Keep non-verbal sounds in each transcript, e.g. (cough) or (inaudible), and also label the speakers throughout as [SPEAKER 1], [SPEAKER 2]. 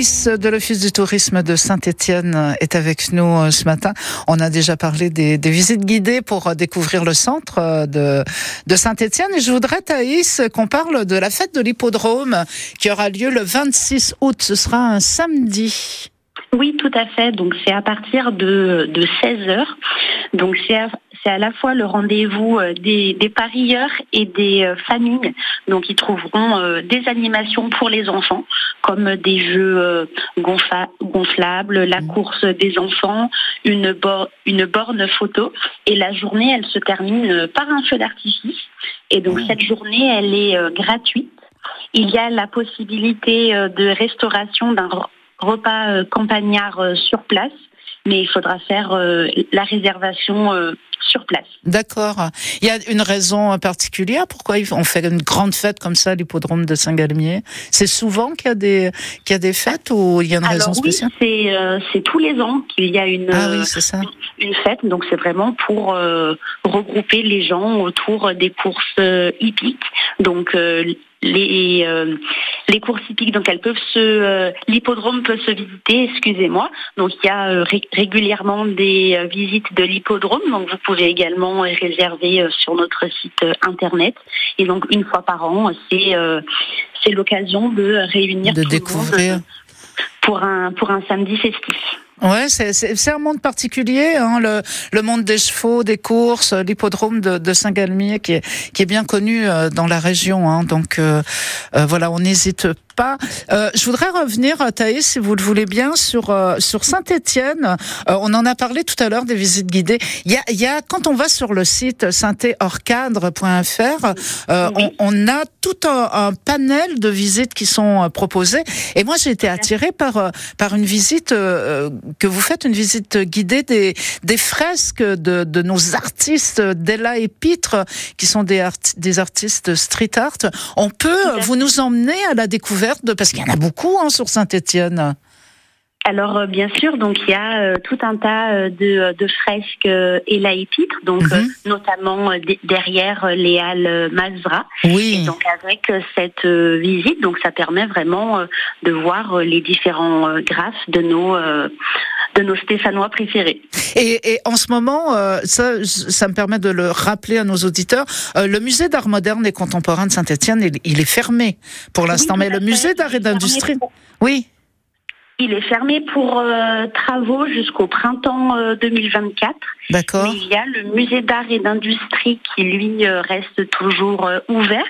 [SPEAKER 1] Thaïs de l'Office du tourisme de Saint-Étienne est avec nous euh, ce matin. On a déjà parlé des, visites guidées pour euh, découvrir le centre euh, de, Saint-Étienne. Et je voudrais, Thaïs, qu'on parle de la fête de l'hippodrome qui aura lieu le 26 août. Ce sera un samedi.
[SPEAKER 2] Oui, tout à fait. Donc c'est à partir de, de 16 heures. Donc c'est à, c'est à la fois le rendez-vous euh, des, des parieurs et des euh, familles. Donc ils trouveront euh, des animations pour les enfants, comme des jeux gonfla- gonflables, la course des enfants, une, bor- une borne photo. Et la journée, elle se termine par un feu d'artifice. Et donc cette journée, elle est gratuite. Il y a la possibilité de restauration d'un re- repas campagnard sur place, mais il faudra faire euh, la réservation euh, sur place.
[SPEAKER 1] D'accord. Il y a une raison particulière pourquoi on fait une grande fête comme ça à l'hippodrome de Saint-Galmier? C'est souvent qu'il y, a des, qu'il y a des fêtes ou il y a une raison
[SPEAKER 2] Alors oui,
[SPEAKER 1] spéciale?
[SPEAKER 2] c'est euh, c'est tous les ans qu'il y a une
[SPEAKER 1] Ah
[SPEAKER 2] euh,
[SPEAKER 1] oui, c'est ça.
[SPEAKER 2] une fête, donc c'est vraiment pour euh, regrouper les gens autour des courses euh, hippiques. Donc euh, les euh, les courses hippiques, donc elles peuvent se euh, l'hippodrome peut se visiter, excusez-moi. Donc il y a euh, ré- régulièrement des visites de l'hippodrome, donc vous pouvez également réserver sur notre site internet. Et donc une fois par an, c'est c'est l'occasion de réunir
[SPEAKER 1] De
[SPEAKER 2] tout le monde,
[SPEAKER 1] découvrir.
[SPEAKER 2] pour un pour un samedi festif.
[SPEAKER 1] Ouais, c'est- un monde particulier, hein, le, le monde des chevaux, des courses, l'hippodrome de, de Saint-Galmier qui est, qui est bien connu euh, dans la région. Hein, donc euh, euh, voilà, on n'hésite pas. Euh, je voudrais revenir, Thaïs, si vous le voulez bien, sur euh, sur Saint-Étienne. Euh, on en a parlé tout à l'heure des visites guidées. Il y a, il y a quand on va sur le site synthé-hors-cadre.fr, euh,
[SPEAKER 2] Oui.
[SPEAKER 1] on, on a tout un, un panel de visites qui sont euh, proposées. Et moi, j'ai été attirée par euh, par une visite euh, que vous faites, une visite guidée des des fresques de, de nos artistes d'Ella et Pitre, qui sont des art- des artistes street art. On peut euh, vous nous emmener à la découverte de parce qu'il y en a beaucoup hein, sur Saint-Étienne.
[SPEAKER 2] Alors euh, bien sûr, donc il y a euh, tout un tas euh, de, de fresques et la épître, donc
[SPEAKER 1] Mhm.
[SPEAKER 2] notamment derrière les halles Mazra. Et
[SPEAKER 1] Oui.
[SPEAKER 2] donc avec cette visite, donc ça permet vraiment de voir les différents graphes de nos de nos Stéphanois préférés.
[SPEAKER 1] Et, et en ce moment, euh, ça, ça me permet de le rappeler à nos auditeurs, euh, le musée d'art moderne et contemporain de Saint-Étienne, il, il est fermé pour l'instant.
[SPEAKER 2] Oui,
[SPEAKER 1] Mais le musée d'art et d'industrie,
[SPEAKER 2] pour-
[SPEAKER 1] oui.
[SPEAKER 2] Il est fermé pour euh, travaux jusqu'au printemps euh, 2024.
[SPEAKER 1] D'accord.
[SPEAKER 2] Mais il y a le musée d'art et d'industrie qui, lui, euh, reste toujours ouvert.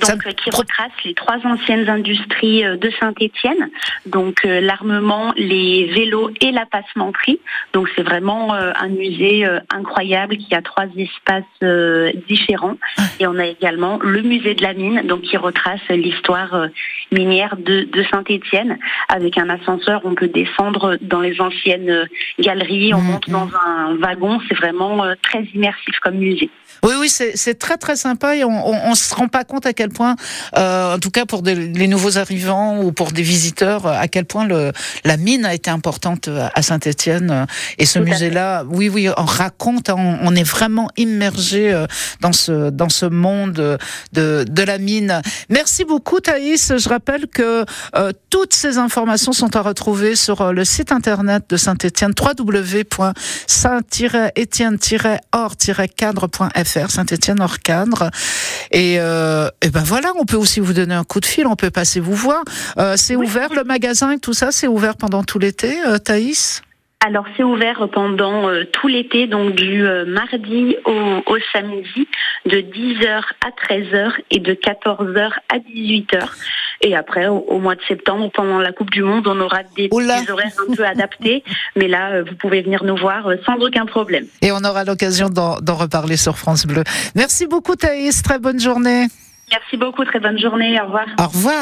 [SPEAKER 2] Donc, euh, qui retrace les trois anciennes industries euh, de Saint-Étienne, donc euh, l'armement, les vélos et la passementerie. Donc c'est vraiment un musée incroyable qui a trois espaces différents. Et on a également le musée de la mine, donc qui retrace l'histoire minière de, de Saint-Étienne. Avec un ascenseur, on peut descendre dans les anciennes galeries, on
[SPEAKER 1] Mhm.
[SPEAKER 2] monte dans un wagon. C'est vraiment très immersif comme musée.
[SPEAKER 1] Oui, oui, c'est c'est très très sympa et on, on, on se rend pas compte à quel point, euh, en tout cas pour des- les nouveaux arrivants ou pour des visiteurs, à quel point le, la mine a été importante à Saint-Étienne. Et ce musée-là, oui, oui, on raconte, on, on est vraiment immergé euh, dans ce dans ce monde de de la mine. Merci beaucoup, Thaïs. Je rappelle que euh, toutes ces informations sont à retrouver sur euh, le site internet de Saint-Étienne, www.saint-étienne-hors-cadre.fr, Saint-Étienne hors cadre. Et, euh, et ben voilà, on peut aussi vous donner un coup de fil, on peut passer vous voir. Euh, c'est
[SPEAKER 2] Oui.
[SPEAKER 1] ouvert le magasin et tout ça, c'est ouvert pendant tout l'été, euh, Thaïs?
[SPEAKER 2] Alors c'est ouvert pendant euh, tout l'été, donc du euh, mardi au, au samedi, de 10h à 13h et de 14h à 18h. Et après, au, au mois de septembre, pendant la Coupe du Monde, on aura des, des horaires un peu adaptés. (laughs) Mais là, euh, vous pouvez venir nous voir sans aucun problème.
[SPEAKER 1] Et on aura l'occasion d'en d'en reparler sur France Bleu. Merci beaucoup Thaïs, très bonne journée.
[SPEAKER 2] Merci beaucoup, très bonne journée, au revoir.
[SPEAKER 1] Au revoir.